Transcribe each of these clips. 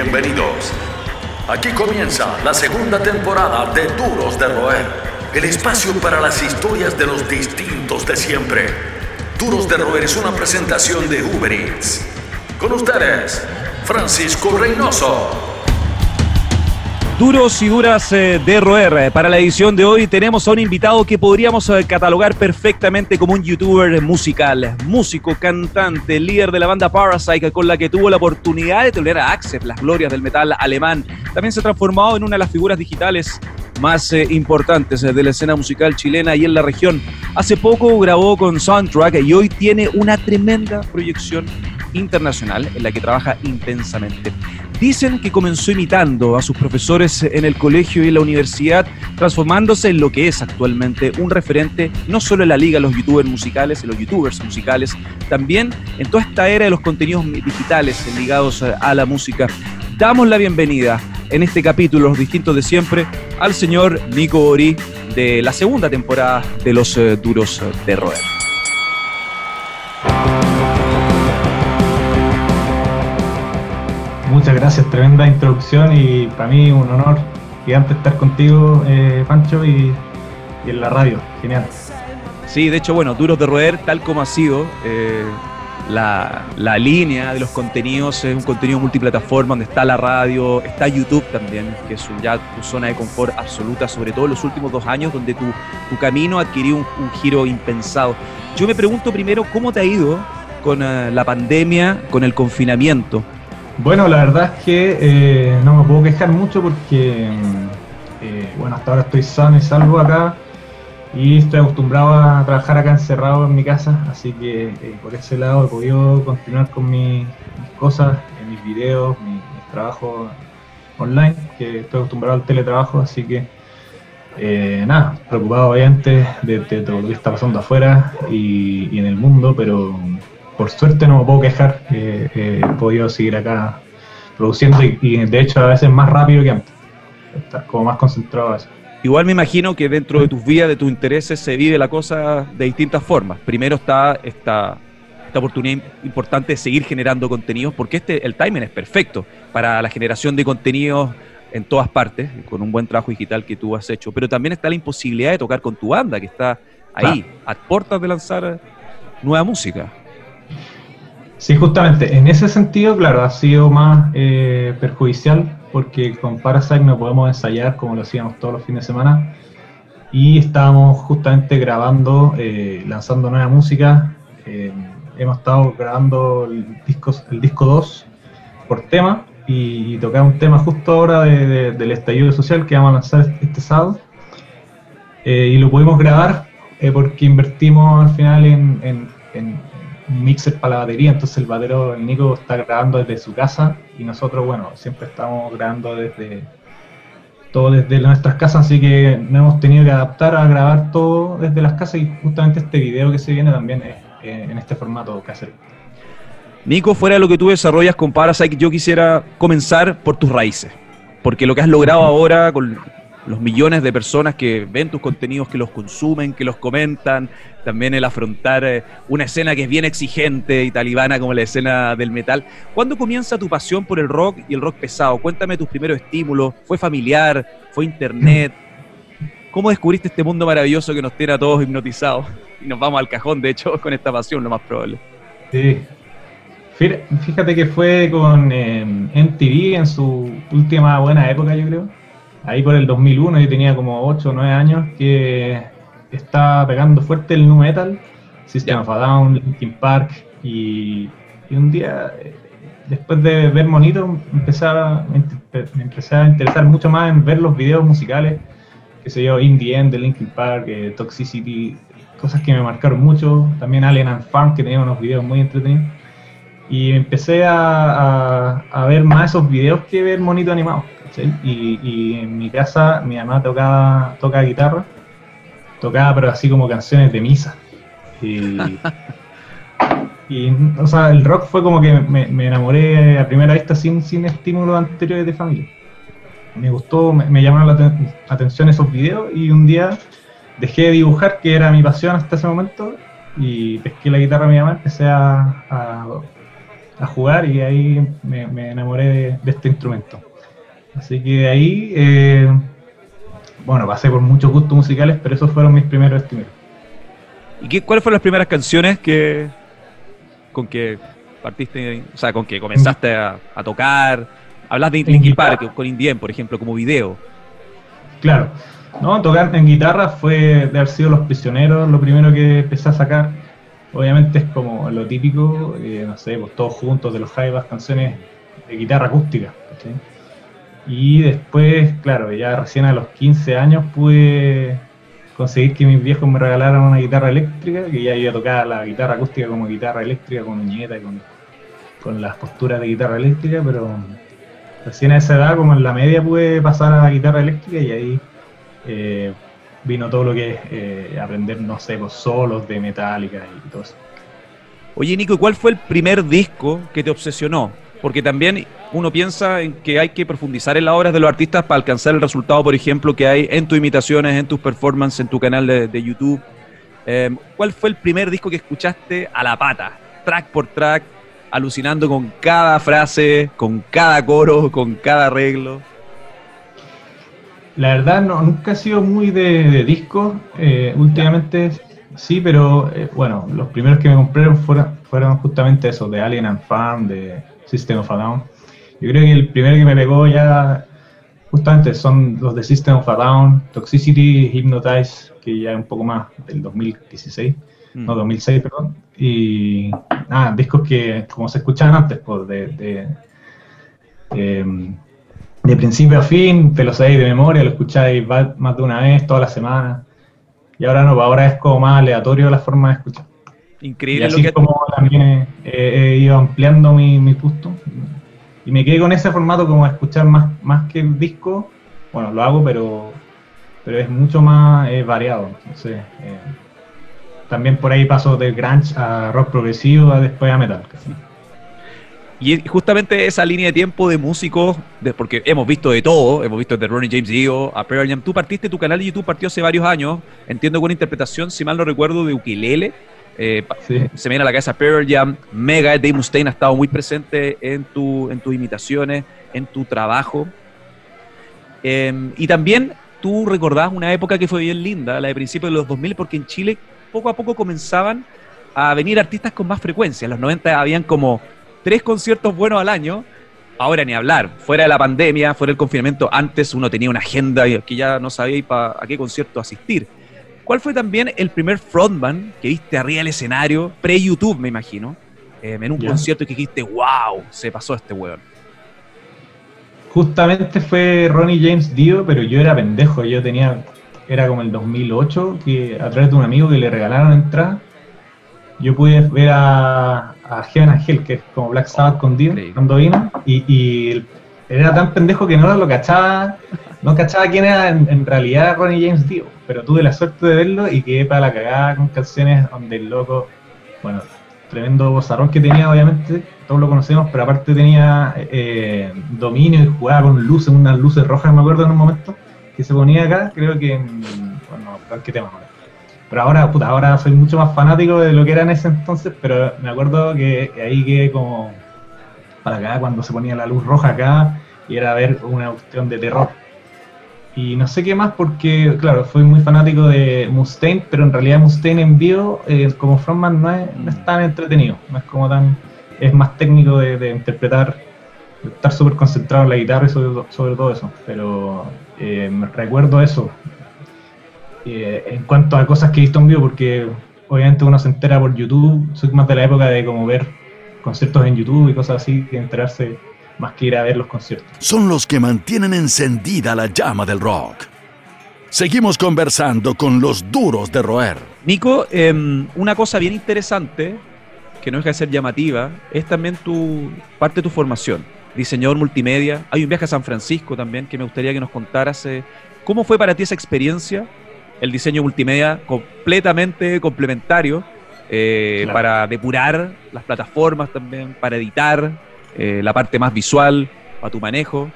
Bienvenidos. Aquí comienza la segunda temporada de Duros de Roer, el espacio para las historias de los distintos de siempre. Duros de Roer es una presentación de Uber Eats. Con ustedes, Francisco Reynoso. Duros y duras eh, de roer. Para la edición de hoy tenemos a un invitado que podríamos eh, catalogar perfectamente como un youtuber musical, músico, cantante, líder de la banda Parasite, con la que tuvo la oportunidad de tolerar a Accept, las glorias del metal alemán. También se ha transformado en una de las figuras digitales más eh, importantes de la escena musical chilena y en la región. Hace poco grabó con Soundtrack y hoy tiene una tremenda proyección internacional en la que trabaja intensamente. Dicen que comenzó imitando a sus profesores en el colegio y en la universidad, transformándose en lo que es actualmente un referente no solo en la liga de los youtubers musicales, en los youtubers musicales, también en toda esta era de los contenidos digitales ligados a la música. Damos la bienvenida en este capítulo, los distintos de siempre, al señor Nico Ori de la segunda temporada de Los eh, Duros de Roer. Muchas gracias, tremenda introducción y para mí un honor gigante estar contigo, eh, Pancho, y, en la radio. Genial. Sí, de hecho, bueno, Duros de Roer, tal como ha sido eh, la, línea de los contenidos, es un contenido multiplataforma donde está la radio, está YouTube también, que es ya tu zona de confort absoluta, sobre todo en los últimos dos años, donde tu, tu camino adquirió un, un, giro impensado. Yo me pregunto primero, ¿cómo te ha ido con eh, la pandemia, con el confinamiento? Bueno, la verdad es que eh, no me puedo quejar mucho porque, mm, eh, bueno, hasta ahora estoy sano y salvo acá y estoy acostumbrado a trabajar acá encerrado en mi casa, así que eh, por ese lado he podido continuar con mis, cosas, en mis videos, mi, trabajo online, que estoy acostumbrado al teletrabajo, así que nada, preocupado obviamente de, de, todo lo que está pasando afuera y en el mundo, pero por suerte no me puedo quejar, he podido seguir acá produciendo y, de hecho a veces más rápido que antes, estar como más concentrado a. Igual me imagino que dentro de tus vidas, de tus intereses, se vive la cosa de distintas formas. Primero está esta, esta oportunidad importante de seguir generando contenidos, porque este, el timing es perfecto para la generación de contenidos en todas partes, con un buen trabajo digital que tú has hecho. Pero también está la imposibilidad de tocar con tu banda, que está ahí, a puertas de lanzar nueva música. Sí, justamente, en ese sentido, claro, ha sido más eh, perjudicial porque con Parasite no podemos ensayar como lo hacíamos todos los fines de semana y estábamos justamente grabando, eh, lanzando nueva música. Eh, hemos estado grabando el disco, el disco 2 por tema y, tocar un tema justo ahora del estallido social que vamos a lanzar este, este sábado. y lo pudimos grabar porque invertimos al final en un mixer para la batería, entonces el batero, el Nico, está grabando desde su casa y nosotros, bueno, siempre estamos grabando desde todo desde nuestras casas, así que nos hemos tenido que adaptar a grabar todo desde las casas y justamente este video que se viene también es en este formato hacer. Nico, fuera de lo que tú desarrollas con Parasite, yo quisiera comenzar por tus raíces, porque lo que has logrado ahora con los millones de personas que ven tus contenidos, que los consumen, que los comentan, también el afrontar eh, una escena que es bien exigente y talibana como la escena del metal. ¿Cuándo comienza tu pasión por el rock y el rock pesado? Cuéntame tus primeros estímulos. ¿Fue familiar? ¿Fue internet? ¿Cómo descubriste este mundo maravilloso que nos tiene a todos hipnotizados? Y nos vamos al cajón, de hecho, con esta pasión, lo más probable. Sí. Fíjate que fue con eh, MTV en su última buena época, yo creo ahí por el 2001, yo tenía como 8 o 9 años, que estaba pegando fuerte el nu metal, System of a Down, Linkin Park, y, un día, después de ver Monito, empecé a, me empecé a interesar mucho más en ver los videos musicales, que sé yo, In the End de Linkin Park, eh, Toxicity, cosas que me marcaron mucho, también Alien and Farm, que tenía unos videos muy entretenidos. Y empecé a, a ver más esos videos que ver Monito animado. Y, en mi casa mi mamá tocaba toca guitarra, tocaba pero así como canciones de misa. Y, o sea, el rock fue como que me, enamoré a primera vista sin, sin estímulos anteriores de familia. Me gustó, me, llamaron la atención esos videos y un día dejé de dibujar, que era mi pasión hasta ese momento, y pesqué la guitarra a mi mamá, empecé a, a jugar y ahí me, enamoré de, este instrumento. Así que ahí, eh, bueno, pasé por muchos gustos musicales, pero esos fueron mis primeros estímulos. ¿Y qué, cuáles fueron las primeras canciones que con que partiste, o sea, con que comenzaste a, tocar? Hablas de Linkin Park con Indien, por ejemplo, como video. Claro. No, tocar en guitarra fue de haber sido Los Prisioneros, lo primero que empecé a sacar. Obviamente es como lo típico, eh, no sé, pues todos juntos de los Jaivas, canciones de guitarra acústica. Y después, claro, ya recién a los 15 años pude conseguir que mis viejos me regalaran una guitarra eléctrica, que ya iba a tocar la guitarra acústica como guitarra eléctrica, con uñeta y con, con las posturas de guitarra eléctrica, pero recién a esa edad, como en la media, pude pasar a la guitarra eléctrica y ahí eh, vino todo lo que es eh, aprender, no sé, pues, solos de metálica y todo eso. Oye, Nico, ¿y cuál fue el primer disco que te obsesionó? Porque también uno piensa en que hay que profundizar en las obras de los artistas para alcanzar el resultado, por ejemplo, que hay en tus imitaciones, en tus performances, en tu canal de, YouTube. Em, ¿Cuál fue el primer disco que escuchaste a la pata, track por track, alucinando con cada frase, con cada coro, con cada arreglo? La verdad, no, nunca he sido muy de, discos. Eh, últimamente sí, pero eh, bueno, los primeros que me compré fueron, fueron justamente esos, de Alien and Farm, de System of a Down. Yo creo que el primero que me pegó ya justamente son los de System of a Down, Toxicity, Hypnotize, que ya es un poco más del 2016, mm. no 2006, perdón. Y ah, discos que como se escuchaban antes, pues de, de, de, principio a fin, te lo sabéis de memoria, lo escucháis más de una vez, toda la semana. Y ahora no, ahora es como más aleatorio la forma de escuchar. Increíble. Y así lo que como también he, ido ampliando mi, mi gusto y me quedé con ese formato como escuchar más, más que el disco. Bueno, lo hago, pero, pero es mucho más eh, variado. Eh, también por ahí paso de grunge a rock progresivo, a después a metal. Y justamente esa línea de tiempo de músicos, porque hemos visto de todo, hemos visto de Ronnie James Dio a Pearl Jam. Tú partiste, tu canal de YouTube partió hace varios años, entiendo con interpretación, si mal no recuerdo, de ukelele. Eh, se me viene a la cabeza Pearl Jam, Mega, Dave Mustaine ha estado muy presente en, tu, en tus imitaciones, en tu trabajo. Em, y también tú recordás una época que fue bien linda, la de principios de los 2000, porque en Chile poco a poco comenzaban a venir artistas con más frecuencia. En los 90 habían como tres conciertos buenos al año. Ahora ni hablar, fuera de la pandemia, fuera del confinamiento, antes uno tenía una agenda que ya no sabía a qué concierto asistir. ¿Cuál fue también el primer frontman que viste arriba del escenario, pre-YouTube, me imagino, em, en un concierto y que dijiste, wow, se pasó este weón? Justamente fue Ronnie James Dio, pero yo era pendejo, yo tenía, era como el 2008, que a través de un amigo que le regalaron entrada, yo pude ver a, a Heaven Angel, que es como Black Sabbath con Dio, cuando vino, y, y era tan pendejo que no lo cachaba, no cachaba quién era en, realidad Ronnie James Dio, pero tuve la suerte de verlo y quedé para la cagada con canciones donde el loco, bueno, tremendo bozarrón que tenía obviamente, todos lo conocemos, pero aparte tenía eh, dominio y jugaba con luces, unas luces rojas me acuerdo en un momento, que se ponía acá, creo que en, bueno, qué tema Pero ahora, puta, ahora soy mucho más fanático de lo que era en ese entonces, pero me acuerdo que ahí quedé como para acá cuando se ponía la luz roja acá y era ver una cuestión de terror. Y no sé qué más porque, claro, fui muy fanático de Mustaine, pero en realidad Mustaine en vivo eh, como frontman no es, no es, tan entretenido, no es como tan, es más técnico de, interpretar, de estar súper concentrado en la guitarra y sobre, todo eso. Pero eh, recuerdo eso. Eh, en cuanto a cosas que he visto en vivo, porque obviamente uno se entera por YouTube, soy más de la época de como ver conciertos en YouTube y cosas así, que enterarse más que ir a ver los conciertos. Son los que mantienen encendida la llama del rock. Seguimos conversando con los duros de roer. Nico, em, una cosa bien interesante, que no deja de ser llamativa, es también tu parte de tu formación. Diseñador multimedia. Hay un viaje a San Francisco también que me gustaría que nos contaras. Eh, ¿Cómo fue para ti esa experiencia? El diseño multimedia completamente complementario eh, para depurar las plataformas también, para editar eh, la parte más visual, para tu manejo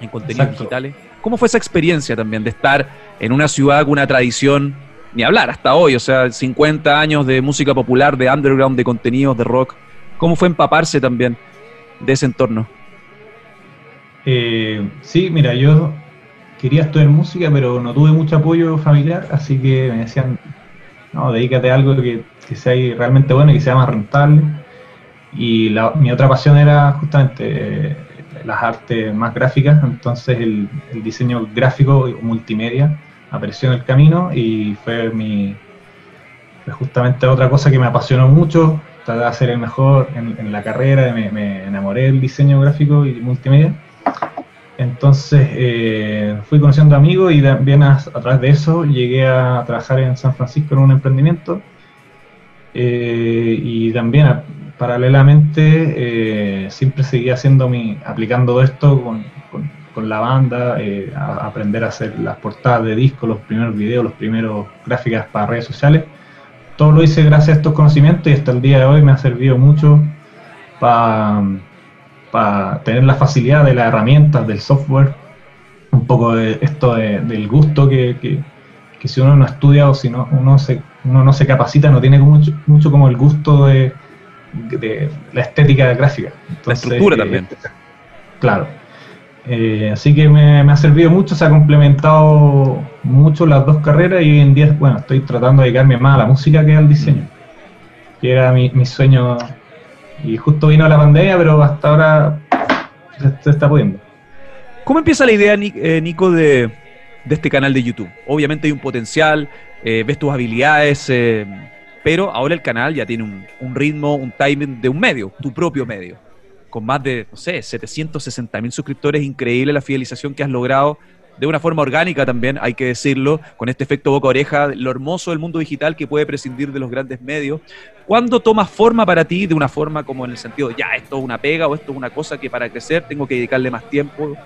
en contenidos digitales. ¿Cómo fue esa experiencia también de estar en una ciudad con una tradición, ni hablar hasta hoy, o sea, 50 años de música popular, de underground, de contenidos, de rock? ¿Cómo fue empaparse también de ese entorno? Eh, sí, mira, yo quería estudiar música, pero no tuve mucho apoyo familiar, así que me decían, no, dedícate a algo que, sea realmente bueno y que sea más rentable. Y mi otra pasión era justamente eh, las artes más gráficas, entonces el, diseño gráfico multimedia apareció en el camino y fue mi justamente otra cosa que me apasionó mucho, tratar de hacer el mejor en, la carrera, me, me, enamoré del diseño gráfico y multimedia. Entonces eh, fui conociendo amigos y también a, través de eso llegué a trabajar en San Francisco en un emprendimiento eh, y también paralelamente eh, siempre seguía haciendo mi, aplicando esto con, con, la banda, eh, a aprender a hacer las portadas de discos, los primeros videos, los primeros gráficas para redes sociales. Todo lo hice gracias a estos conocimientos y hasta el día de hoy me ha servido mucho para tener la facilidad de las herramientas, del software, un poco de esto del gusto que, si uno no estudia o si no, uno, se, uno no se capacita, no tiene mucho, mucho como el gusto de, de la estética gráfica. la estructura también. Claro. Eh, así que me, ha servido mucho, se ha complementado mucho las dos carreras y hoy en día, bueno, estoy tratando de dedicarme más a la música que al diseño, que era mi, sueño. Y justo vino la pandemia, pero hasta ahora se, está pudiendo. ¿Cómo empieza la idea, eh, Nico, de, este canal de YouTube? Obviamente hay un potencial, eh, ves tus habilidades pero ahora el canal ya tiene un, ritmo, un timing de un medio, tu propio medio, con más de, no sé, 760 mil suscriptores, increíble la fidelización que has logrado. De una forma orgánica también, hay que decirlo, con este efecto boca-oreja, lo hermoso del mundo digital que puede prescindir de los grandes medios. ¿Cuándo toma forma para ti de una forma como en el sentido, ya, esto es una pega o esto es una cosa que para crecer tengo que dedicarle más tiempo,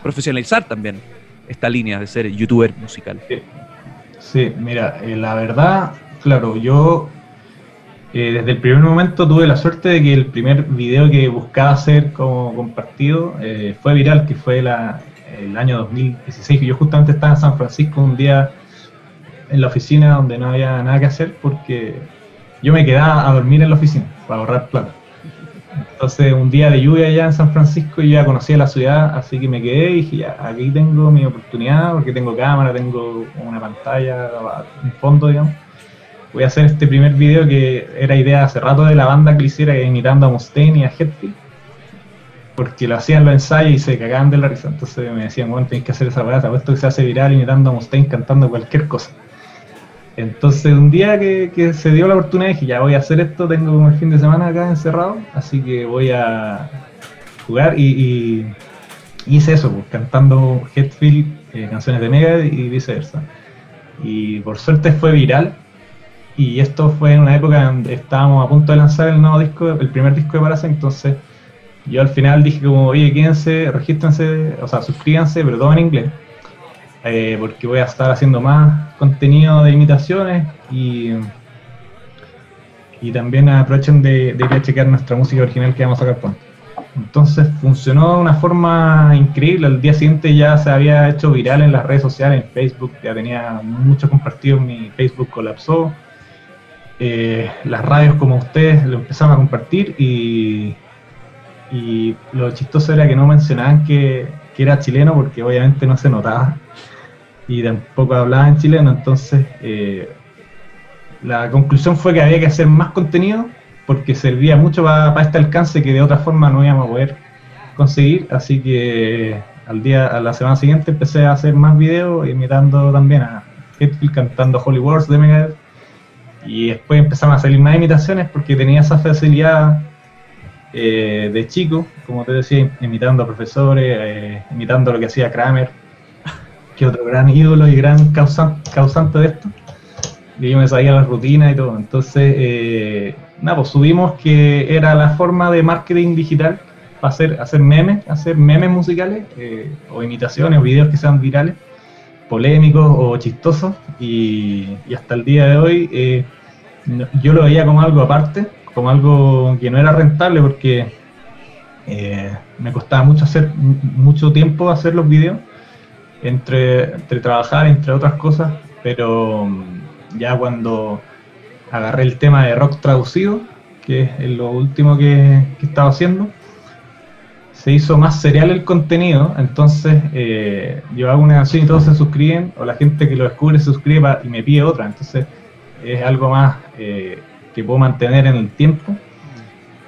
profesionalizar también esta línea de ser youtuber musical? Sí, mira, eh, la verdad, Claro, yo eh, desde el primer momento tuve la suerte de que el primer video que buscaba hacer como compartido eh, fue viral, que fue el año 2016, que yo justamente estaba en San Francisco un día en la oficina donde no había nada que hacer porque yo me quedaba a dormir en la oficina para ahorrar plata. Entonces un día de lluvia allá en San Francisco y ya conocía la ciudad, así que me quedé y dije, aquí tengo mi oportunidad porque tengo cámara, tengo una pantalla, un fondo, digamos voy a hacer este primer video que era idea hace rato de la banda que hiciera imitando a Mustaine y a Hetfield porque lo hacían los ensayos y se cagaban de la risa. Entonces me decían, bueno, tenéis que hacer esa weá, puesto que se hace viral imitando a Mustaine cantando cualquier cosa. Entonces un día que, se dio la oportunidad dije, ya voy a hacer esto, tengo como el fin de semana acá encerrado, así que voy a jugar y, hice eso, pues, cantando Hetfield, eh, canciones de Mega y viceversa. Y por suerte fue viral, y esto fue en una época donde estábamos a punto de lanzar el nuevo disco, el primer disco de Parasa, entonces yo al final dije como, oye, quédense, regístrense, o sea, suscríbanse, pero todo en inglés, eh, porque voy a estar haciendo más contenido de imitaciones y, y también aprovechen de, ir a chequear nuestra música original que vamos a sacar pronto. Entonces funcionó de una forma increíble. Al día siguiente ya se había hecho viral en las redes sociales, en Facebook, ya tenía mucho compartido, mi Facebook colapsó. Eh, las radios como ustedes lo empezaron a compartir y, y lo chistoso era que no mencionaban que, era chileno porque obviamente no se notaba y tampoco hablaba en chileno, entonces eh, la conclusión fue que había que hacer más contenido porque servía mucho para este alcance que de otra forma no íbamos a poder conseguir, así que al día, a la semana siguiente empecé a hacer más videos imitando también a Hetfield cantando Holy Wars de Megadeth y después empezaron a salir más imitaciones porque tenía esa facilidad eh, de chico, como te decía, imitando a profesores, eh, imitando lo que hacía Kramer, que otro gran ídolo y gran causante, de esto. Y yo me sabía las rutinas y todo. Entonces, eh, nada, pues subimos que era la forma de marketing digital para hacer, hacer memes, hacer memes musicales, o imitaciones, o videos que sean virales polémicos o chistosos y, hasta el día de hoy eh, yo lo veía como algo aparte, como algo que no era rentable porque eh, me costaba mucho hacer mucho tiempo hacer los videos entre, entre trabajar entre otras cosas pero mm, ya cuando agarré el tema de rock traducido que es lo último que, que estaba haciendo, se hizo más serial el contenido, entonces eh, yo hago una canción y todos se suscriben, o la gente que lo descubre se suscribe y me pide otra, entonces es algo más eh, que puedo mantener en el tiempo,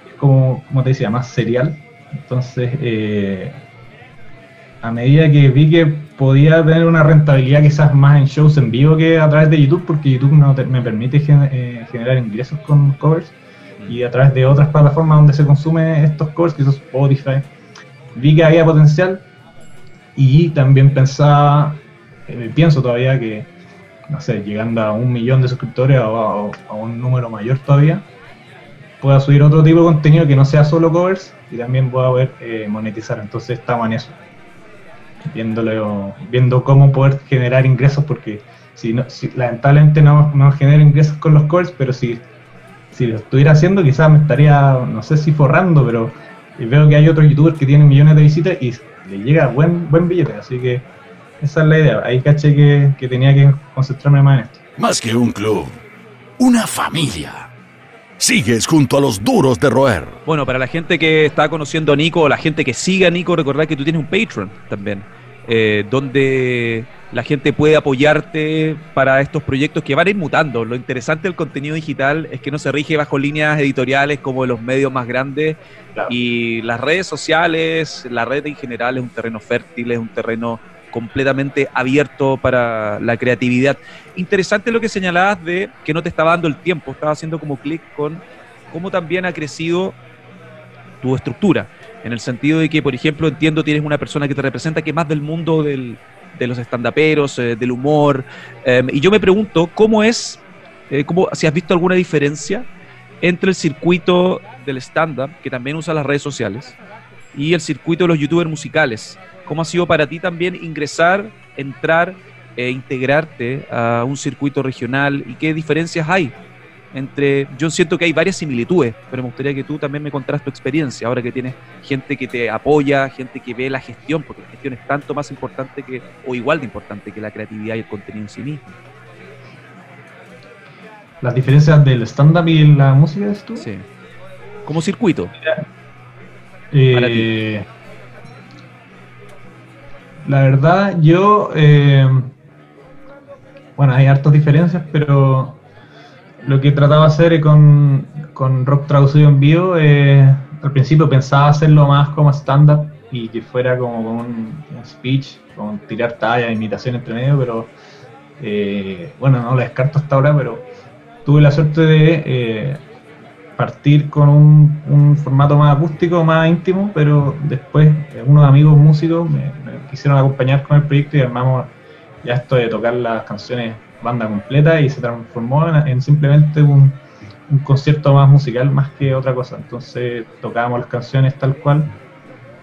es como, como te decía, más serial, entonces eh, a medida que vi que podía tener una rentabilidad quizás más en shows en vivo que a través de YouTube, porque YouTube no me permite generar ingresos con covers, y a través de otras plataformas donde se consumen estos covers, que son Spotify, vi que había potencial. Y también pensaba, eh, pienso todavía que, no sé, llegando a un millón de suscriptores o a, un número mayor todavía, pueda subir otro tipo de contenido que no sea solo covers y también pueda poder eh, monetizar. Entonces estamos en eso, viéndolo, viendo cómo poder generar ingresos, porque si, no, si lamentablemente no, no genero ingresos con los covers, pero si, si lo estuviera haciendo quizás me estaría, no sé si forrando, pero veo que hay otros youtubers que tienen millones de visitas y le llega buen, buen billete, así que esa es la idea. Ahí caché que, que tenía que concentrarme más en esto. Más que un club, una familia. Sigues junto a los duros de roer. Bueno, para la gente que está conociendo a Nico o la gente que sigue a Nico, recordad que tú tienes un Patreon también, eh, donde la gente puede apoyarte para estos proyectos que van a ir mutando. Lo interesante del contenido digital es que no se rige bajo líneas editoriales como los medios más grandes y las redes sociales, la red en general es un terreno fértil, es un terreno completamente abierto para la creatividad. Interesante lo que señalabas de que no te estaba dando el tiempo, estaba haciendo como clic con cómo también ha crecido tu estructura, en el sentido de que, por ejemplo, entiendo tienes una persona que te representa que más del mundo del, de los estandaperos, eh, del humor. Em, y yo me pregunto, ¿cómo es, eh, cómo, si has visto alguna diferencia entre el circuito del stand-up, que también usa las redes sociales, y el circuito de los youtubers musicales? ¿Cómo ha sido para ti también ingresar, entrar e integrarte a un circuito regional y qué diferencias hay entre, yo siento que hay varias similitudes, pero me gustaría que tú también me contaras tu experiencia, ahora que tienes gente que te apoya, gente que ve la gestión, porque la gestión es tanto más importante que, o igual de importante que la creatividad y el contenido en sí mismo. ¿Las diferencias del stand-up y la música es tú? Sí. Como circuito. Eh, la verdad, yo... Eh, bueno, hay hartas diferencias, pero lo que trataba de hacer con, con rock traducido en vivo, eh, al principio pensaba hacerlo más como stand-up y que fuera como un, speech, con tirar talla, imitación entre medio, pero eh, bueno, no lo descarto hasta ahora, pero tuve la suerte de eh, partir con un, formato más acústico, más íntimo, pero después unos amigos músicos me, me quisieron acompañar con el proyecto y armamos ya esto de tocar las canciones banda completa y se transformó en, simplemente un, concierto más musical más que otra cosa. Entonces tocábamos las canciones tal cual,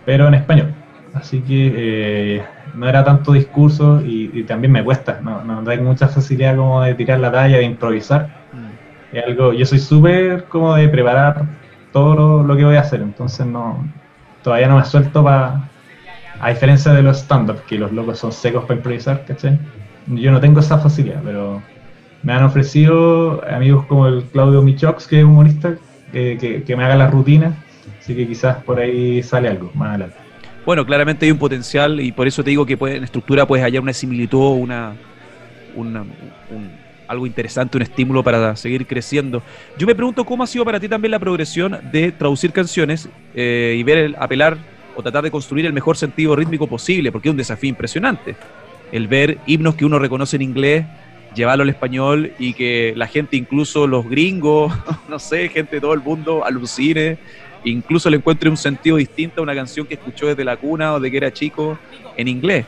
pero en español. Así que eh, no era tanto discurso y, también me cuesta, no, no mucha facilidad como de tirar la talla, de improvisar. Mm. Es algo, yo soy súper como de preparar todo lo, que voy a hacer, entonces no todavía no me suelto para, a diferencia de los stand-up, que los locos son secos para improvisar, ¿cachai? Yo no tengo esa facilidad, pero me han ofrecido amigos como el Claudio Michox, que es humorista, que, me haga la rutina, así que quizás por ahí sale algo más adelante. Bueno, claramente hay un potencial y por eso te digo que en estructura puedes hallar una similitud, una, una algo interesante, un estímulo para seguir creciendo. Yo me pregunto cómo ha sido para ti también la progresión de traducir canciones eh, y ver el apelar o tratar de construir el mejor sentido rítmico posible, porque es un desafío impresionante el ver himnos que uno reconoce en inglés, llevarlo al español y que la gente, incluso los gringos, no sé, gente de todo el mundo, alucine, incluso le encuentre un sentido distinto a una canción que escuchó desde la cuna o de que era chico en inglés.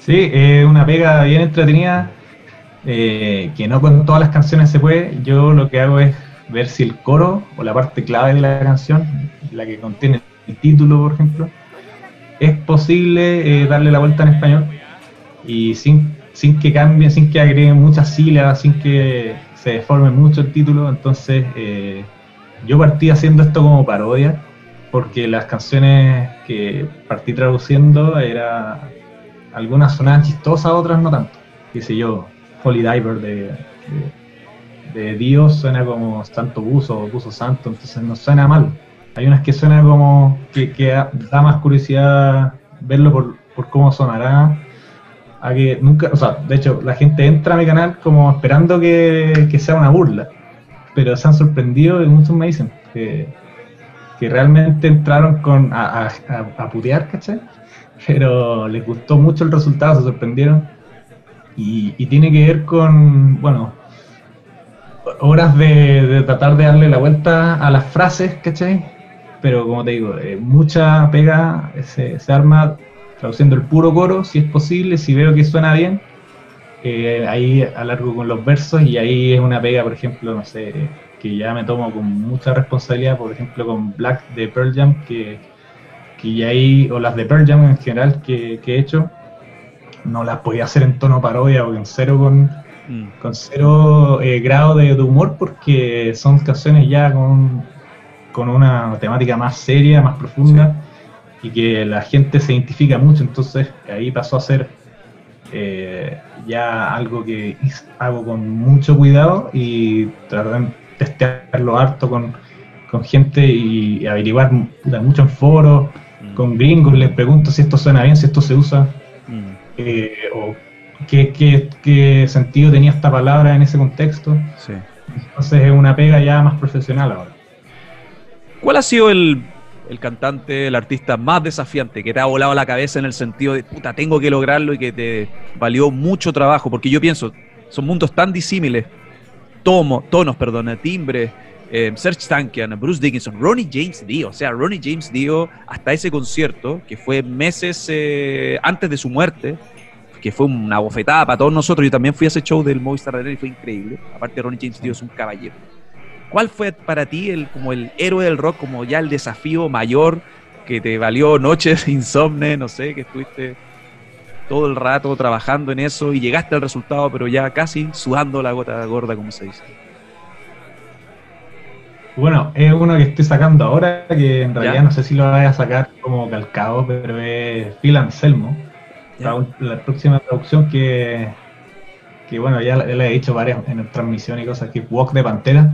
Sí, es una pega bien entretenida, eh, que no con todas las canciones se puede. Yo lo que hago es ver si el coro o la parte clave de la canción, la que contiene el título, por ejemplo, es posible eh, darle la vuelta en español y sin, sin que cambie, sin que agreguen muchas sílabas, sin que se deforme mucho el título. Entonces, eh, yo partí haciendo esto como parodia, porque las canciones que partí traduciendo era algunas sonaban chistosas, otras no tanto. Qué sé yo, Holy Diver de de Dios suena como Santo Buzo o Buzo Santo, entonces no suena mal. Hay unas que suena como que, da más curiosidad verlo por, cómo sonará. A que nunca, o sea, de hecho, la gente entra a mi canal como esperando que, que sea una burla, pero se han sorprendido y muchos me dicen que, realmente entraron con a, a, a, putear, ¿cachai? Pero les gustó mucho el resultado, se sorprendieron. Y, y tiene que ver con, bueno, horas de, tratar de darle la vuelta a las frases, ¿cachai? Pero como te digo, eh, mucha pega se, arma traduciendo el puro coro, si es posible, si veo que suena bien, eh, ahí alargo con los versos y ahí es una pega, por ejemplo, no sé, que ya me tomo con mucha responsabilidad, por ejemplo, con Black de Pearl Jam, que, que ya ahí, o las de Pearl Jam en general que, que he hecho, no las podía hacer en tono parodia o en cero con, Mm. con cero eh, grado de, humor porque son canciones ya con, con una temática más seria, más profunda y que la gente se identifica mucho, entonces ahí pasó a ser eh, ya algo que hago con mucho cuidado y tratar de testearlo harto con, gente y averiguar mucho en foros, mm. con gringos, les pregunto si esto suena bien, si esto se usa, mm. eh, o qué, sentido tenía esta palabra en ese contexto. Entonces es una pega ya más profesional ahora. ¿Cuál ha sido el, cantante, el artista más desafiante que te ha volado la cabeza en el sentido de, puta, tengo que lograrlo y que te valió mucho trabajo? Porque yo pienso, son mundos tan disímiles, tomo, tonos, perdón, timbres, eh, Serge Tankian, Bruce Dickinson, Ronnie James Dio. O sea, Ronnie James Dio, hasta ese concierto, que fue meses eh, antes de su muerte, que fue una bofetada para todos nosotros. Yo también fui a ese show del Movistar Arena y fue increíble. Aparte, Ronnie James Dio es un caballero. ¿Cuál fue para ti el, como el héroe del rock, como ya el desafío mayor que te valió noches insomne, no sé, que estuviste todo el rato trabajando en eso y llegaste al resultado, pero ya casi sudando la gota gorda, como se dice? Bueno, es uno que estoy sacando ahora, que en realidad no sé si lo voy a sacar como calcado, pero es Phil Anselmo la, próxima traducción que, que bueno, ya le he dicho varias en transmisión y cosas, que es Walk de Pantera.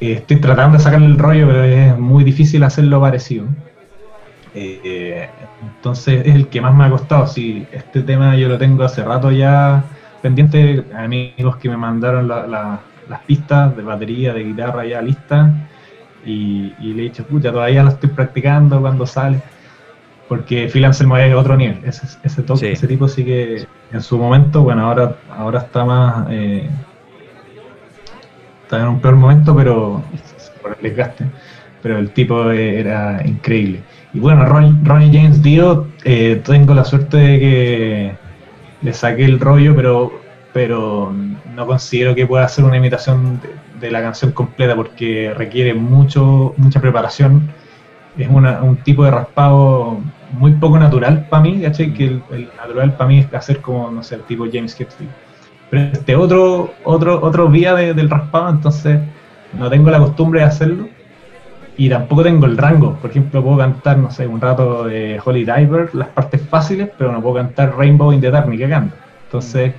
Estoy tratando de sacarle el rollo, pero es muy difícil hacerlo parecido. Eh, entonces es el que más me ha costado. Sí, este tema yo lo tengo hace rato ya pendiente. Amigos que me mandaron las pistas de batería, de guitarra ya listas. Y, y, le he dicho, pucha, todavía lo estoy practicando cuando sale porque Phil Anselmo es otro nivel. Ese, ese, ese tipo sí que en su momento, bueno, ahora, ahora está más. Eh, está en un peor momento, pero por el desgaste. Pero el tipo era increíble. Y bueno, Ronnie, James Dio, eh, tengo la suerte de que le saqué el rollo, pero, pero no considero que pueda hacer una imitación de, de la canción completa porque requiere mucho mucha preparación. Es una, un tipo de raspado muy poco natural para mí, ¿cachai? Que el, natural para mí es hacer como, no sé, el tipo James Hetfield. Pero este otro, otro, otro vía del raspado, entonces no tengo la costumbre de hacerlo. Y tampoco tengo el rango. Por ejemplo, puedo cantar, no sé, un rato de Holy Diver, las partes fáciles, pero no puedo cantar Rainbow in the Dark ni cagando. Entonces,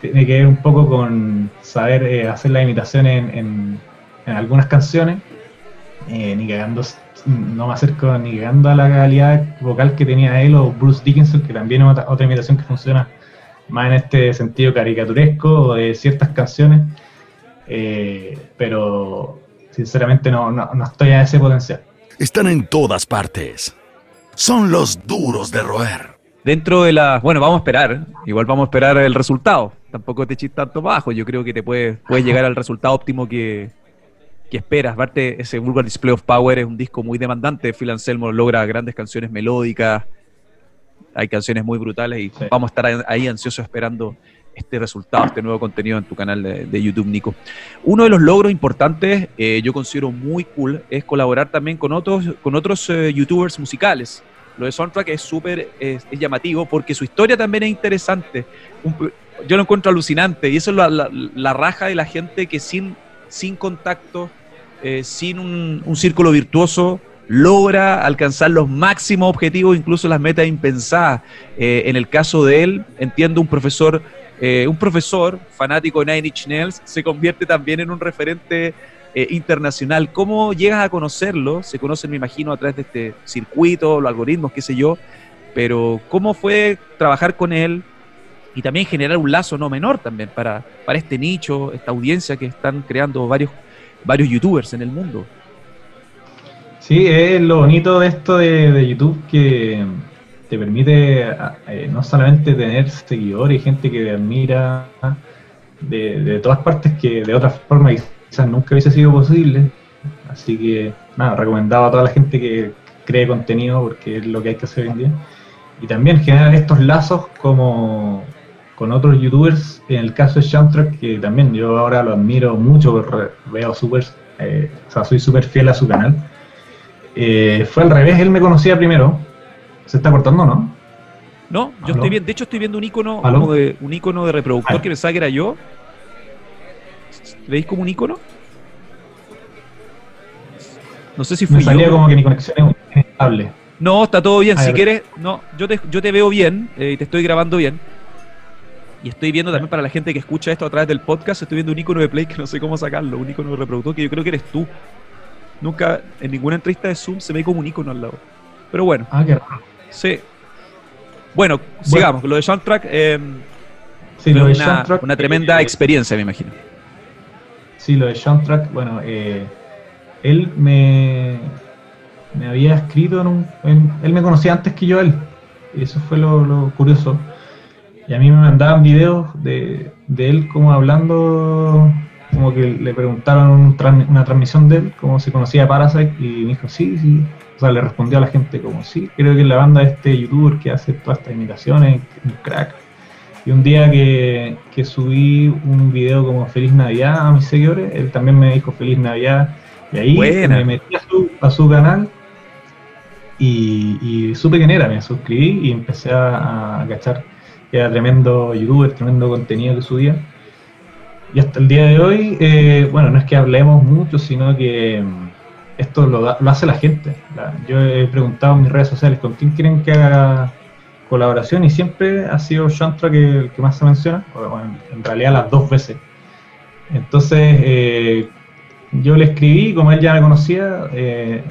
tiene que ver un poco con saber eh, hacer la imitación en, en, algunas canciones, eh, ni cagando no me acerco ni llegando a la calidad vocal que tenía él o Bruce Dickinson, que también es otra, imitación que funciona más en este sentido caricaturesco de ciertas canciones, eh, pero sinceramente no, no, estoy a ese potencial. Están en todas partes. Son los duros de roer. Dentro de la... Bueno, vamos a esperar. Igual vamos a esperar el resultado. Tampoco te eches tanto bajo. Yo creo que te puedes, puedes llegar al resultado óptimo que, que esperas. Aparte, ese Vulgar Display of Power es un disco muy demandante. Phil Anselmo logra grandes canciones melódicas, hay canciones muy brutales y vamos a estar ahí ansiosos esperando este resultado, este nuevo contenido en tu canal de, YouTube, Nico. Uno de los logros importantes, eh, yo considero muy cool, es colaborar también con otros, con otros eh, youtubers musicales. Lo de Soundtrack es súper llamativo porque su historia también es interesante. yo lo encuentro alucinante y eso es la, la raja de la gente que sin, sin contacto eh, sin un, círculo virtuoso, logra alcanzar los máximos objetivos, incluso las metas impensadas. Eh, en el caso de él, entiendo un profesor eh, un profesor fanático de Nine Inch se convierte también en un referente eh, internacional. ¿Cómo llegas a conocerlo? Se conocen, me imagino, a través de este circuito, los algoritmos, qué sé yo, pero ¿cómo fue trabajar con él? Y también generar un lazo no menor también para, para este nicho, esta audiencia que están creando varios, varios youtubers en el mundo. Sí, es lo bonito de esto de, YouTube que te permite eh, no solamente tener seguidores y gente que te admira de, de todas partes que de otra forma quizás nunca hubiese sido posible. Así que nada, recomendado a toda la gente que cree contenido porque es lo que hay que hacer hoy día. Y también generar estos lazos como con otros youtubers, en el caso de Soundtrack, que también yo ahora lo admiro mucho, veo súper, eh, o sea, soy súper fiel a su canal eh, fue al revés, él me conocía primero. ¿Se está cortando no? No, yo estoy viendo, de hecho estoy viendo un icono como de un icono de reproductor ah. que pensaba que era yo. ¿Veis como un icono? No sé si fue me salía como que mi conexión es inestable. No, está todo bien. si quieres, no, yo te, yo te veo bien eh, y te estoy grabando bien. Y estoy viendo también para la gente que escucha esto a través del podcast, estoy viendo un icono de play que no sé cómo sacarlo, un icono de reproductor que yo creo que eres tú. Nunca, en ninguna entrevista de Zoom se ve como un icono al lado. Pero bueno. Ah, qué raro. Sí. Bueno, sigamos. Lo de Soundtrack. Eh, sí, lo de una, una tremenda eh, experiencia, me imagino. Sí, lo de Soundtrack, bueno, eh, él me, me había escrito en un. él me conocía antes que yo él. Y eso fue lo, curioso. Y a mí me mandaban videos de, de él como hablando como que le preguntaron una transmisión de él, cómo se conocía Parasite, y me dijo, sí, sí. O sea, le respondió a la gente como, sí, creo que es la banda de este youtuber que hace todas estas imitaciones, un crack. Y un día que, subí un video como Feliz Navidad a mis seguidores, él también me dijo Feliz Navidad. Y ahí me metí a su, canal y, y, supe quién era, me suscribí y empecé a, a cachar que era tremendo youtuber, tremendo contenido que subía. Y hasta el día de hoy, eh, bueno, no es que hablemos mucho, sino que mm, esto lo, hace la gente. yo he preguntado en mis redes sociales con quién quieren que haga colaboración y siempre ha sido que, el que más se menciona, en realidad las dos veces. Entonces, eh, yo le escribí, como él ya me conocía, eh,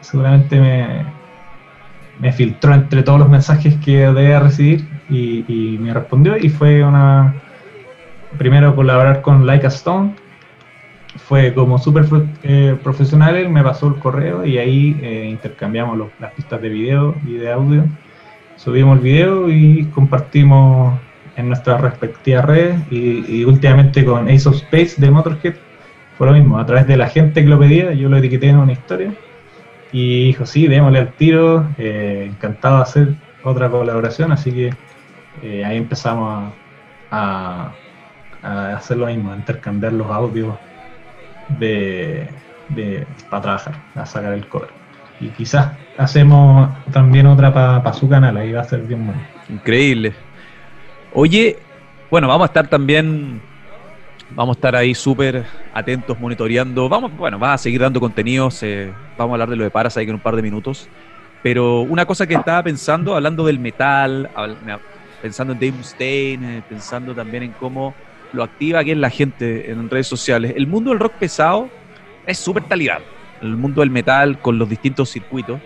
seguramente me, me filtró entre todos los mensajes que debía recibir y me respondió y fue una primero colaborar con Like Stone. Fue como súper eh, profesional, él me pasó el correo y ahí eh, intercambiamos las pistas de video y de audio. Subimos el video y compartimos en nuestras respectivas redes y, últimamente con Ace of Space de Motorhead fue lo mismo, a través de la gente que lo pedía, yo lo etiqueté en una historia y dijo, sí, démosle al tiro, eh, encantado de hacer otra colaboración, así que ahí empezamos a hacer lo mismo, a intercambiar los audios de, para trabajar, a sacar el cover. Y quizás hacemos también otra para su canal, ahí va a ser bien bueno. Increíble. Oye, bueno, vamos a estar también, vamos a estar ahí súper atentos, monitoreando. Vamos, bueno, va a seguir dando contenidos, eh, vamos a hablar de lo de Parasite en un par de minutos. Pero una cosa que estaba pensando, hablando del metal, pensando en Dave Mustaine, eh, pensando también en cómo lo activa que es la gente en redes sociales. El mundo del rock pesado es súper talidad. El mundo del metal con los distintos circuitos.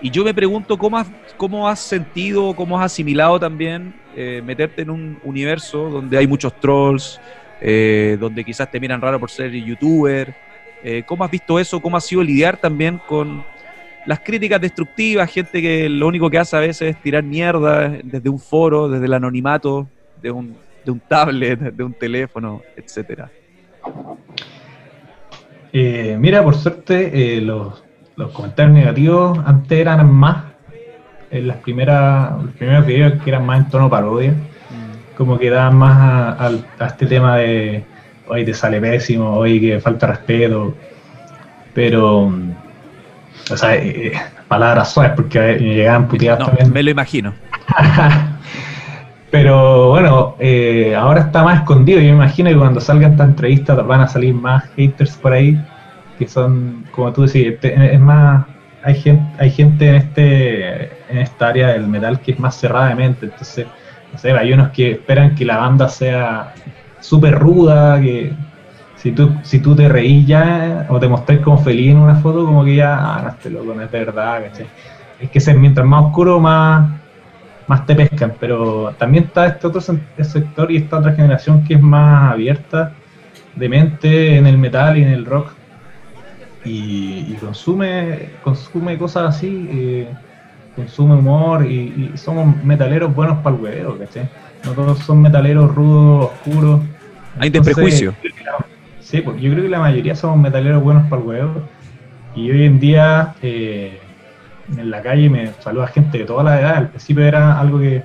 Y yo me pregunto cómo has, cómo has sentido, cómo has asimilado también eh, meterte en un universo donde hay muchos trolls, eh, donde quizás te miran raro por ser youtuber. Eh, ¿Cómo has visto eso? ¿Cómo ha sido lidiar también con las críticas destructivas? Gente que lo único que hace a veces es tirar mierda desde un foro, desde el anonimato de un, de un tablet, de un teléfono, etcétera? Eh, mira, por suerte, eh, los, comentarios negativos antes eran más, en las primeras, los primeros videos que eran más en tono parodia, mm. como que daban más a, este tema de hoy te sale pésimo, hoy que falta respeto, pero, o sea, eh, palabras suaves, porque me llegaban puteadas también. Me lo imagino. Pero bueno, eh, ahora está más escondido. Yo me imagino que cuando salgan estas entrevistas van a salir más haters por ahí, que son, como tú decís, es más, hay gente, hay gente en este en esta área del metal que es más cerrada de mente, entonces no sé, hay unos que esperan que la banda sea súper ruda, que si tú, si tú te reís ya o te mostrás como feliz en una foto, como que ya, ah, no, este loco no es verdad, ¿cachai? Es que ser mientras más oscuro, más, más te pescan, pero también está este otro sector y esta otra generación que es más abierta de mente en el metal y en el rock y, consume consume cosas así, eh, consume humor y, somos metaleros buenos para el huevo, ¿cachai? No todos son metaleros rudos, oscuros. Hay de prejuicio. Sí, pues yo creo que la mayoría somos metaleros buenos para el huevo. Y hoy en día eh, en la calle me saluda gente de toda la edad. Al principio era algo que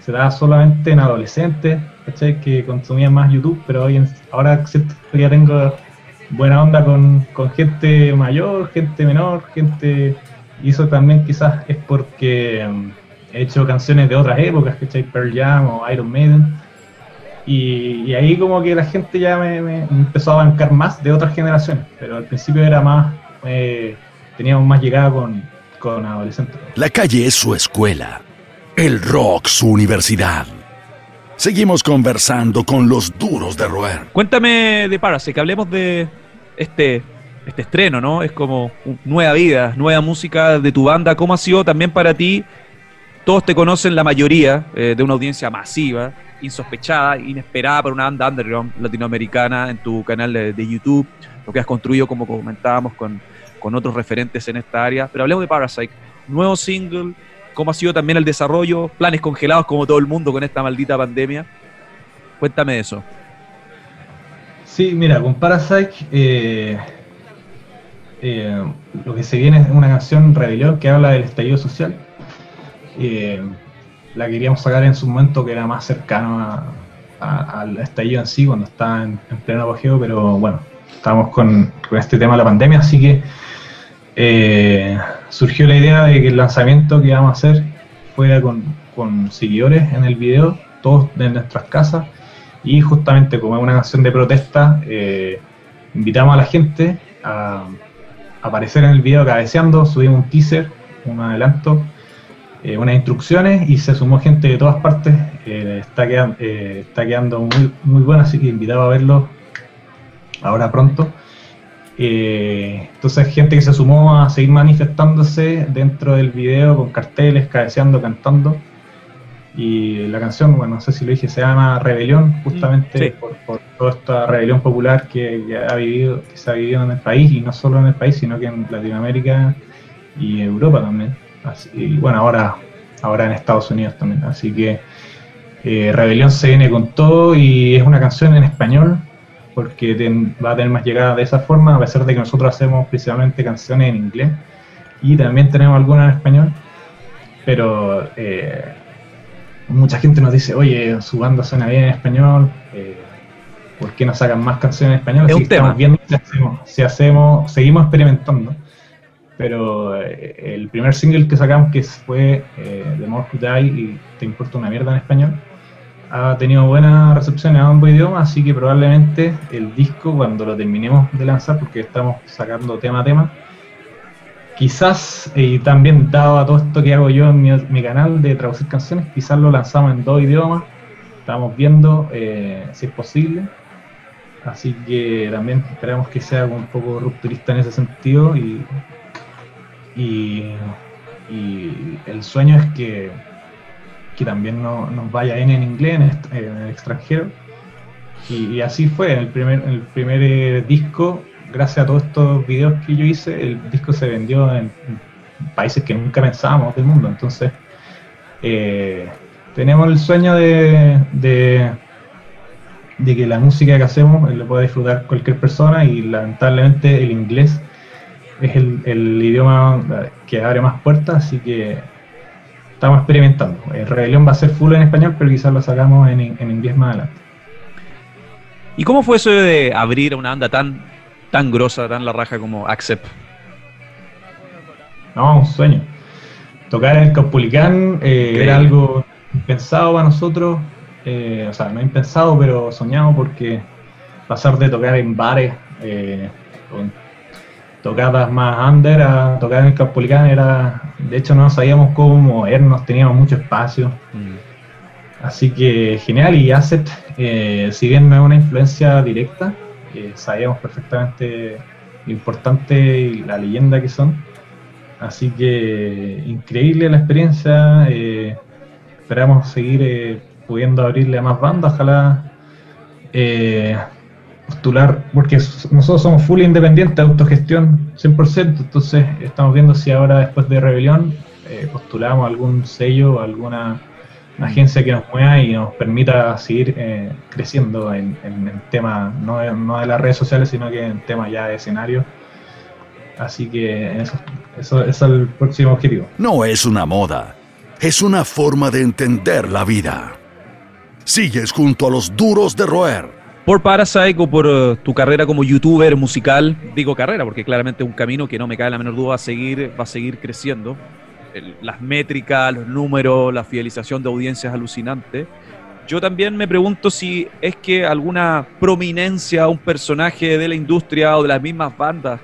se daba solamente en adolescentes, ¿cachai? Que consumían más YouTube, pero hoy en, ahora ya tengo buena onda con, gente mayor, gente menor, gente... Y eso también quizás es porque mm, he hecho canciones de otras épocas, ¿cachai? Pearl Jam o Iron Maiden y, ahí como que la gente ya me, empezó a bancar más de otras generaciones, pero al principio era más, eh, teníamos más llegada con, con adolescentes. La calle es su escuela, el rock su universidad. Seguimos conversando con los duros de roer. Cuéntame de Parase, que hablemos de este, este estreno, ¿no? Es como nueva vida, nueva música de tu banda. ¿Cómo ha sido también para ti? Todos te conocen, la mayoría, eh, de una audiencia masiva insospechada, inesperada para una banda underground latinoamericana en tu canal de, YouTube, lo que has construido, como comentábamos, con, con, otros referentes en esta área. Pero hablemos de Parasite, nuevo single, cómo ha sido también el desarrollo, planes congelados como todo el mundo con esta maldita pandemia. Cuéntame eso. Sí, mira, con Parasite eh, eh, lo que se viene es una canción Rebelión que habla del estallido social. Eh, la queríamos sacar en su momento que era más cercano al estallido en sí, cuando estaba en, pleno apogeo, pero bueno, estábamos con, este tema de la pandemia, así que eh, surgió la idea de que el lanzamiento que íbamos a hacer fuera con, seguidores en el video, todos de nuestras casas, y justamente como es una canción de protesta, eh, invitamos a la gente a aparecer en el video cabeceando, subimos un teaser, un adelanto, eh, unas instrucciones y se sumó gente de todas partes. Está quedando muy, muy bueno, así que invitado a verlo ahora pronto. Entonces gente que se sumó a seguir manifestándose dentro del video con carteles, cabeceando, cantando. Y la canción, bueno, no sé si lo dije, se llama Rebelión, justamente mm, por, toda esta rebelión popular que, ha vivido, que se ha vivido en el país, y no solo en el país, sino que en Latinoamérica y Europa también y bueno, ahora, ahora en Estados Unidos también. Así que eh, Rebelión se viene con todo y es una canción en español porque va a tener más llegada de esa forma, a pesar de que nosotros hacemos principalmente canciones en inglés y también tenemos algunas en español, pero eh, mucha gente nos dice, oye, su banda suena bien en español, eh, ¿por qué no sacan más canciones en español? Es un tema. viendo hacemos, si hacemos, seguimos experimentando pero eh, el primer single que sacamos, que fue eh, The More Who Die y Te Importa una Mierda en español, ha tenido buena recepción en ambos idiomas, así que probablemente el disco, cuando lo terminemos de lanzar, porque estamos sacando tema a tema, quizás, y también dado a todo esto que hago yo en mi, canal de traducir canciones, quizás lo lanzamos en dos idiomas, estamos viendo eh, si es posible, así que también esperamos que sea un poco rupturista en ese sentido y y, el sueño es que, que también no, nos vaya bien en inglés, en, el extranjero. Y, así fue, en el primer, el primer eh, disco, gracias a todos estos videos que yo hice, el disco se vendió en, países que nunca pensábamos del mundo. Entonces, eh, tenemos el sueño de, de, que la música que hacemos lo pueda disfrutar cualquier persona y lamentablemente el inglés es el, idioma que abre más puertas, así que estamos experimentando. El Rebelión va a ser full en español, pero quizás lo sacamos en, inglés más adelante. ¿Y cómo fue eso de abrir una banda tan, tan grosa, tan la raja como Accept? No, un sueño. Tocar en el Caupolicán eh, era algo impensado para nosotros, eh, o sea, no impensado, pero soñado porque pasar de tocar en bares eh, tocadas más under a tocar en el Caupolicán era, de hecho no sabíamos cómo movernos, teníamos mucho espacio. Mm. Así que genial, y Asset, eh, si bien no es una influencia directa, eh, sabíamos perfectamente lo importante y la leyenda que son. Así que increíble la experiencia, eh, esperamos seguir pudiendo abrirle a más bandas, ojalá postular, porque nosotros somos full independientes, autogestión 100%, entonces estamos viendo si ahora después de Rebelión postulamos algún sello o alguna una agencia que nos mueva y nos permita seguir eh, creciendo en, el tema, no de, no de, las redes sociales, sino que en tema ya de escenario. Así que eso, eso, es el próximo objetivo. No es una moda, es una forma de entender la vida. Sigues junto a los duros de roer. Por Parasite o por eh, tu carrera como youtuber musical, digo carrera porque claramente es un camino que no me cae la menor duda va a seguir, va a seguir creciendo las métricas, los números, la fidelización de audiencias alucinante. Yo también me pregunto si es que alguna prominencia, un personaje de la industria o de las mismas bandas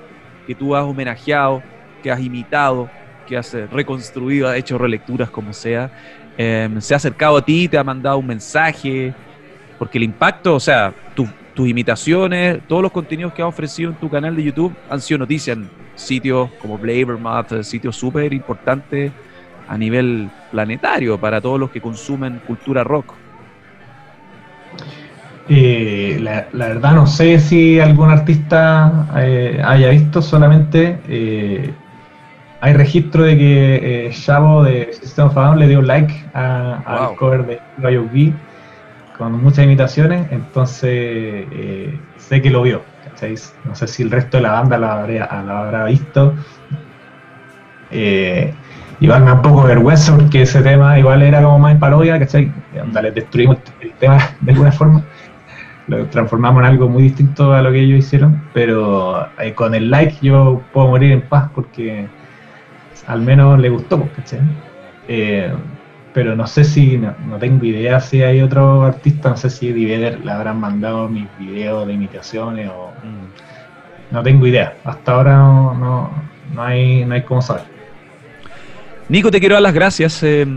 que tú has homenajeado, que has imitado, que has eh, reconstruido, has hecho relecturas como sea, em, se ha acercado a ti, te ha mandado un mensaje, porque el impacto, o sea, tus imitaciones, todos los contenidos que has ofrecido en tu canal de YouTube han sido noticias sitios como Blabermath, sitios súper importantes a nivel planetario para todos los que consumen cultura rock. Eh, la, verdad no sé si algún artista eh, haya visto, solamente eh, hay registro de que Chavo de System of a le dio like al cover de B con muchas imitaciones, entonces sé que lo vio. No sé si el resto de la banda lo, habrá visto. Eh, igual me da un poco vergüenza porque ese tema igual era como más en parodia, ¿cachai? Onda, destruimos el tema de alguna forma. Lo transformamos en algo muy distinto a lo que ellos hicieron, pero eh, con el like yo puedo morir en paz porque al menos le gustó, ¿cachai? Pero no sé si, no, tengo idea si hay otro artista, no sé si Divider le habrán mandado mis videos de imitaciones o... Mm. No tengo idea, hasta ahora no, no, hay, no hay cómo saber. Nico, te quiero dar las gracias eh,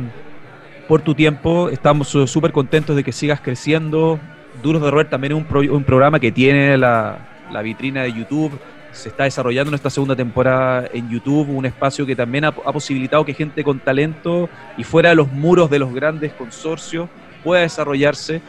por tu tiempo, estamos súper contentos de que sigas creciendo. Duros de Roer también es un, un programa que tiene la, la vitrina de YouTube, se está desarrollando nuestra segunda temporada en YouTube, un espacio que también ha, posibilitado que gente con talento y fuera de los muros de los grandes consorcios pueda desarrollarse.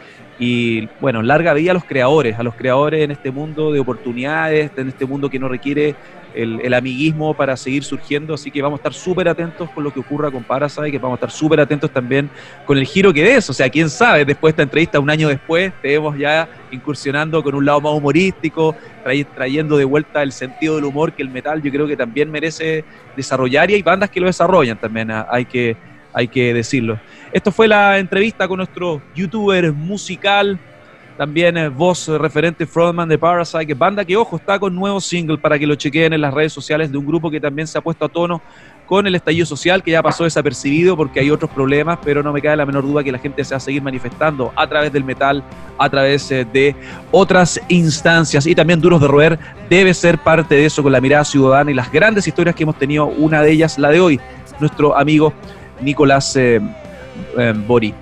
Y bueno, larga vida a los creadores, a los creadores en este mundo de oportunidades, en este mundo que no requiere el, amiguismo para seguir surgiendo. Así que vamos a estar súper atentos con lo que ocurra con Parasite, que vamos a estar súper atentos también con el giro que des. O sea, quién sabe, después de esta entrevista, un año después, te vemos ya incursionando con un lado más humorístico, trayendo de vuelta el sentido del humor que el metal yo creo que también merece desarrollar y hay bandas que lo desarrollan también, ah, hay que, hay que decirlo. Esto fue la entrevista con nuestro youtuber musical también eh, voz referente frontman de Parasite, banda que, ojo, está con nuevo single para que lo chequeen en las redes sociales de un grupo que también se ha puesto a tono con el estallido social, que ya pasó desapercibido porque hay otros problemas, pero no me cae la menor duda que la gente se va a seguir manifestando a través del metal, a través eh, de otras instancias y también Duros de Roer debe ser parte de eso con la mirada ciudadana y las grandes historias que hemos tenido, una de ellas la de hoy, nuestro amigo Nicolás Bori.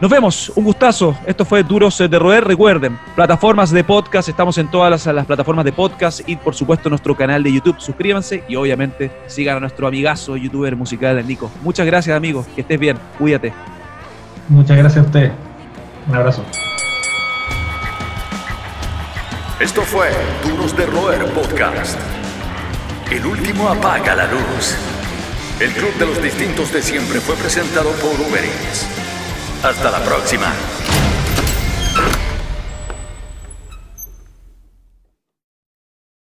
Nos vemos, un gustazo. Esto fue Duros de Roer. Recuerden, plataformas de podcast, estamos en todas las, plataformas de podcast y por supuesto nuestro canal de YouTube. Suscríbanse y obviamente sigan a nuestro amigazo youtuber musical Nico. Muchas gracias amigos, que estés bien, cuídate. Muchas gracias a usted. Un abrazo. Esto fue Duros de Roer Podcast. El último apaga la luz. El Club de los Distintos de Siempre fue presentado por Uber Hasta la próxima.